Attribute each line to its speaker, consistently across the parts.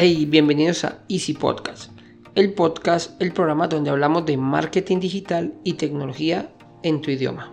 Speaker 1: Hey, bienvenidos a Easy Podcast, el podcast, el programa donde hablamos de marketing digital y tecnología en tu idioma.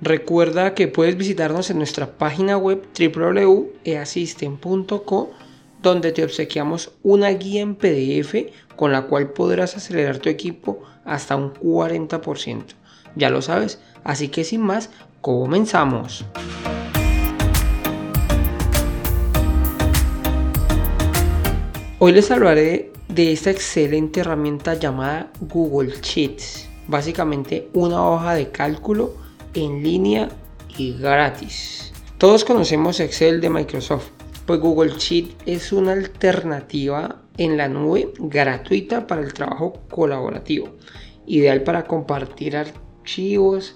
Speaker 1: Recuerda que puedes visitarnos en nuestra página web www.easystem.co donde te obsequiamos una guía en PDF con la cual podrás acelerar tu equipo hasta un 40%. Ya lo sabes, así que sin más, comenzamos. Hoy les hablaré de esta excelente herramienta llamada Google Sheets. Básicamente una hoja de cálculo en línea y gratis. Todos conocemos Excel de Microsoft, pues Google Sheet es una alternativa en la nube gratuita para el trabajo colaborativo, ideal para compartir archivos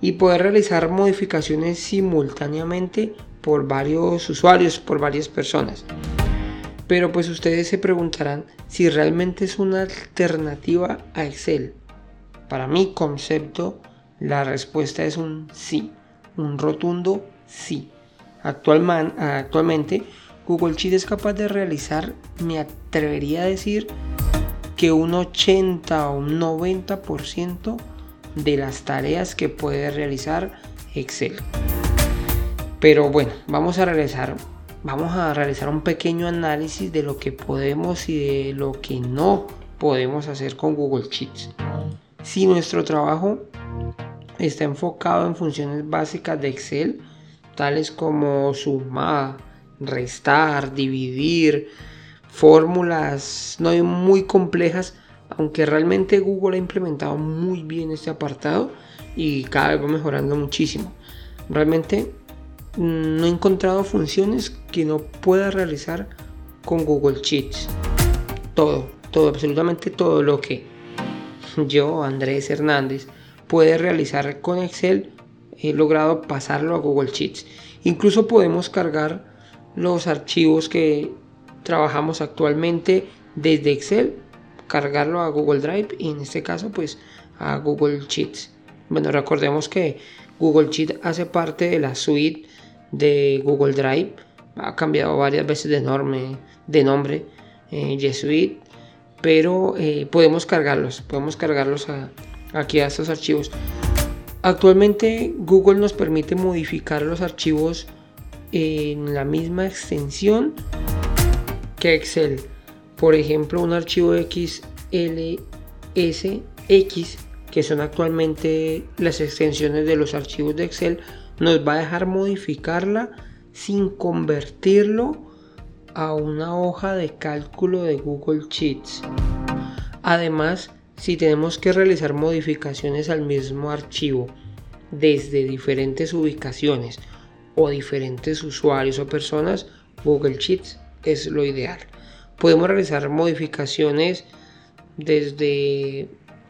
Speaker 1: y poder realizar modificaciones simultáneamente por varios usuarios, por varias personas. Pero pues ustedes se preguntarán si realmente es una alternativa a Excel. Para mi concepto, la respuesta es un sí, un rotundo sí. actualmente, Google Sheet es capaz de realizar, me atrevería a decir, que un 80 o un 90% de las tareas que puede realizar Excel. Pero bueno, vamos a regresar vamos a realizar un pequeño análisis de lo que podemos y de lo que no podemos hacer con Google Sheets. Si nuestro trabajo está enfocado en funciones básicas de Excel, tales como sumar, restar, dividir, fórmulas no muy complejas, aunque realmente Google ha implementado muy bien este apartado y cada vez va mejorando muchísimo. Realmente no he encontrado funciones que no pueda realizar con Google Sheets. Todo, todo, absolutamente todo lo que yo, Andrés Hernández, puede realizar con Excel, he logrado pasarlo a Google Sheets. Incluso podemos cargar los archivos que trabajamos actualmente desde Excel, cargarlo a Google Drive y en este caso pues a Google Sheets. Bueno, recordemos que Google Sheets hace parte de la suite de Google Drive. Ha cambiado varias veces de, de nombre, eh, G pero eh, podemos cargarlos, podemos cargarlos aquí a estos archivos. Actualmente Google nos permite modificar los archivos en la misma extensión que Excel. Por ejemplo, un archivo XLSX, que son actualmente las extensiones de los archivos de Excel, nos va a dejar modificarla sin convertirlo a una hoja de cálculo de Google Sheets. Además, si tenemos que realizar modificaciones al mismo archivo desde diferentes ubicaciones o diferentes usuarios o personas, Google Sheets es lo ideal. Podemos realizar modificaciones desde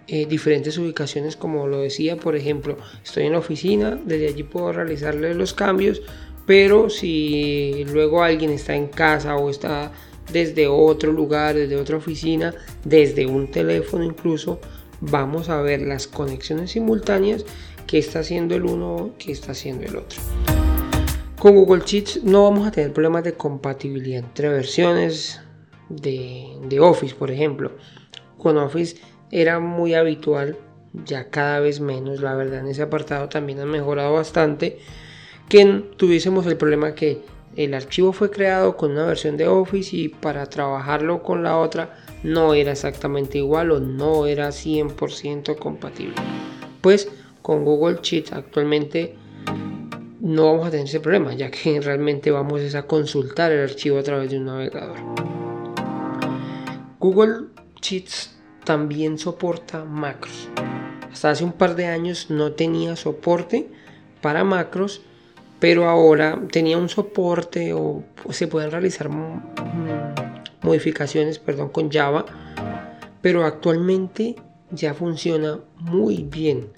Speaker 1: eh, diferentes ubicaciones como lo decía por ejemplo estoy en la oficina desde allí puedo realizarle los cambios pero si luego alguien está en casa o está desde otro lugar desde otra oficina desde un teléfono incluso vamos a ver las conexiones simultáneas que está haciendo el uno que está haciendo el otro. Con Google Sheets no vamos a tener problemas de compatibilidad entre versiones de, de Office por ejemplo. Con Office era muy habitual, ya cada vez menos, la verdad en ese apartado también ha mejorado bastante, que tuviésemos el problema que el archivo fue creado con una versión de Office y para trabajarlo con la otra no era exactamente igual o no era 100% compatible. Pues con Google Sheets actualmente no vamos a tener ese problema, ya que realmente vamos a consultar el archivo a través de un navegador. Google Sheets también soporta macros. Hasta hace un par de años no tenía soporte para macros, pero ahora tenía un soporte o se pueden realizar modificaciones perdón, con Java, pero actualmente ya funciona muy bien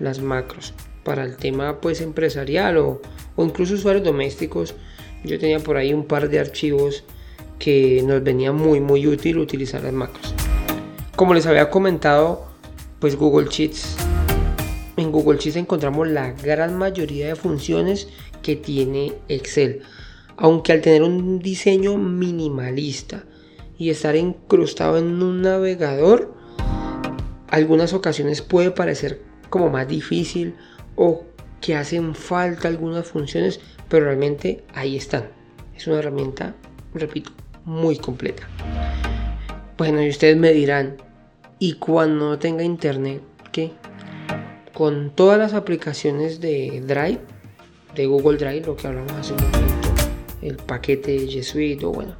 Speaker 1: las macros para el tema pues empresarial o, o incluso usuarios domésticos. Yo tenía por ahí un par de archivos que nos venía muy muy útil utilizar las macros. Como les había comentado, pues Google Sheets en Google Sheets encontramos la gran mayoría de funciones que tiene Excel. Aunque al tener un diseño minimalista y estar incrustado en un navegador, algunas ocasiones puede parecer como más difícil o que hacen falta algunas funciones, pero realmente ahí están. Es una herramienta, repito, muy completa. Bueno, y ustedes me dirán, ¿y cuando tenga internet qué? Con todas las aplicaciones de Drive, de Google Drive, lo que hablamos hace un momento, el paquete G Suite o bueno,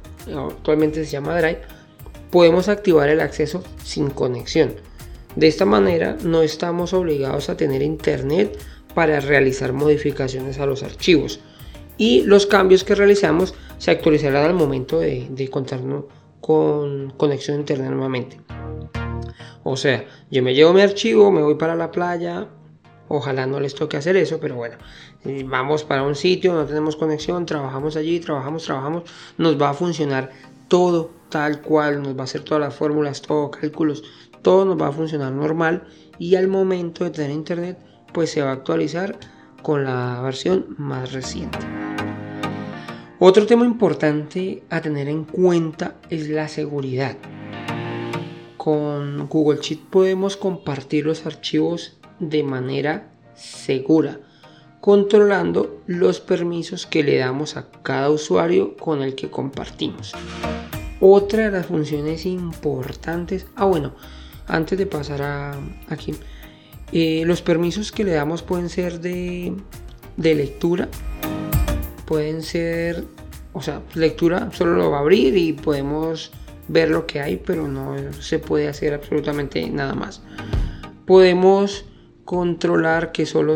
Speaker 1: actualmente se llama Drive, podemos activar el acceso sin conexión. De esta manera no estamos obligados a tener internet para realizar modificaciones a los archivos y los cambios que realizamos se actualizarán al momento de, de contarnos con conexión a internet nuevamente. O sea, yo me llevo mi archivo, me voy para la playa, ojalá no les toque hacer eso, pero bueno, vamos para un sitio, no tenemos conexión, trabajamos allí, trabajamos, trabajamos, nos va a funcionar todo tal cual, nos va a hacer todas las fórmulas, todo cálculos, todo nos va a funcionar normal y al momento de tener internet, pues se va a actualizar con la versión más reciente. Otro tema importante a tener en cuenta es la seguridad. Con Google Sheet podemos compartir los archivos de manera segura, controlando los permisos que le damos a cada usuario con el que compartimos. Otra de las funciones importantes, ah bueno, antes de pasar a aquí, eh, los permisos que le damos pueden ser de, de lectura, pueden ser, o sea, lectura solo lo va a abrir y podemos ver lo que hay, pero no se puede hacer absolutamente nada más. Podemos controlar que solo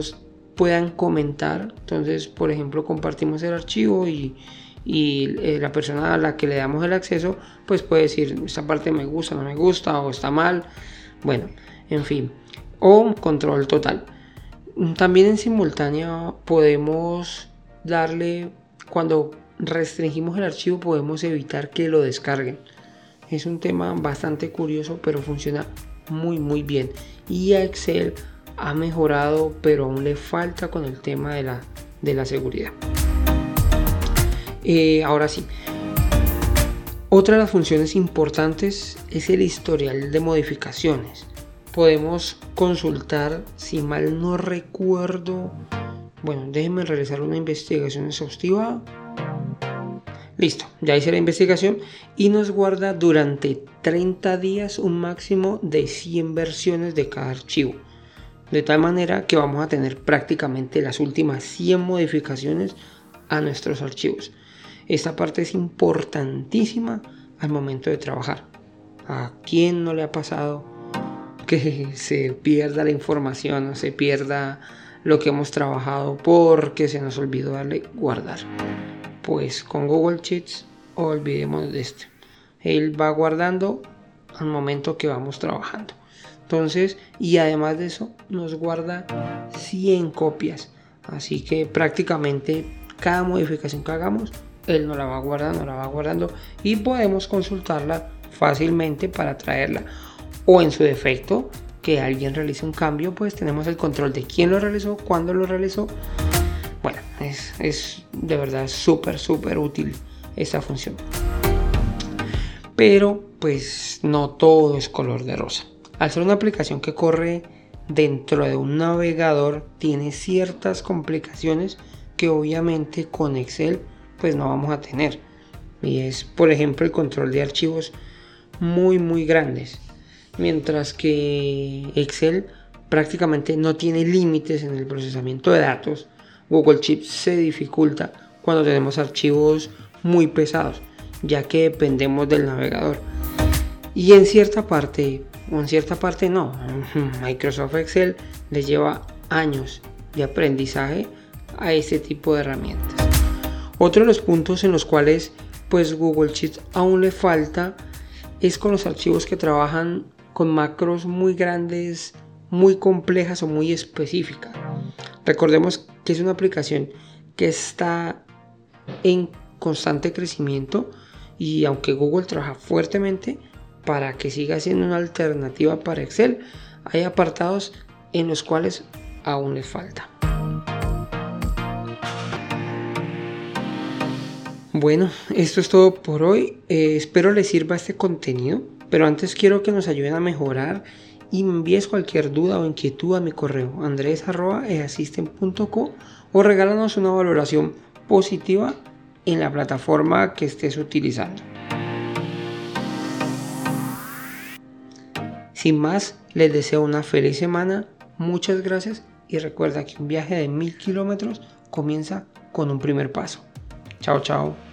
Speaker 1: puedan comentar. Entonces, por ejemplo, compartimos el archivo y, eh, la persona a la que le damos el acceso, pues puede decir, esta parte me gusta, no me gusta o está mal. Bueno, en fin. O control total. También en simultánea podemos darle, cuando restringimos el archivo, podemos evitar que lo descarguen. Es un tema bastante curioso, pero funciona muy muy bien. Y Excel ha mejorado, pero aún le falta con el tema de la, de la seguridad. Eh, ahora sí. Otra de las funciones importantes es el historial de modificaciones. Podemos consultar, si mal no recuerdo, bueno, déjenme realizar una investigación exhaustiva. Listo, ya hice la investigación y nos guarda durante 30 días un máximo de 100 versiones de cada archivo de tal manera que vamos a tener prácticamente las últimas 100 modificaciones a nuestros archivos. Esta parte es importantísima al momento de trabajar. ¿A quién no le ha pasado que se pierda la información o se pierda lo que hemos trabajado porque se nos olvidó darle guardar? Pues con Google Sheets olvidemos de esto. Él va guardando al momento que vamos trabajando. Entonces, y además de eso, nos guarda 100 copias. Así que prácticamente cada modificación que hagamos, él nos la va guardando, la va guardando y podemos consultarla fácilmente para traerla. O en su defecto, que alguien realice un cambio, pues tenemos el control de quién lo realizó, cuándo lo realizó. Bueno, es, es de verdad súper, súper útil esta función. Pero pues no todo es color de rosa. Al ser una aplicación que corre dentro de un navegador, tiene ciertas complicaciones que obviamente con Excel pues no vamos a tener. Y es por ejemplo el control de archivos muy muy grandes. Mientras que Excel prácticamente no tiene límites en el procesamiento de datos. Google Sheets se dificulta cuando tenemos archivos muy pesados, ya que dependemos del navegador. Y en cierta parte en cierta parte no. Microsoft Excel le lleva años de aprendizaje a este tipo de herramientas. Otro de los puntos en los cuales pues Google Sheets aún le falta es con los archivos que trabajan con macros muy grandes, muy complejas o muy específicas. Recordemos que es una aplicación que está en constante crecimiento y aunque Google trabaja fuertemente, para que siga siendo una alternativa para Excel, hay apartados en los cuales aún les falta. Bueno, esto es todo por hoy. Eh, espero les sirva este contenido, pero antes quiero que nos ayuden a mejorar y me envíes cualquier duda o inquietud a mi correo andres.easisten.co o regálanos una valoración positiva en la plataforma que estés utilizando. Sin más, les deseo una feliz semana, muchas gracias y recuerda que un viaje de mil kilómetros comienza con un primer paso. Chao, chao.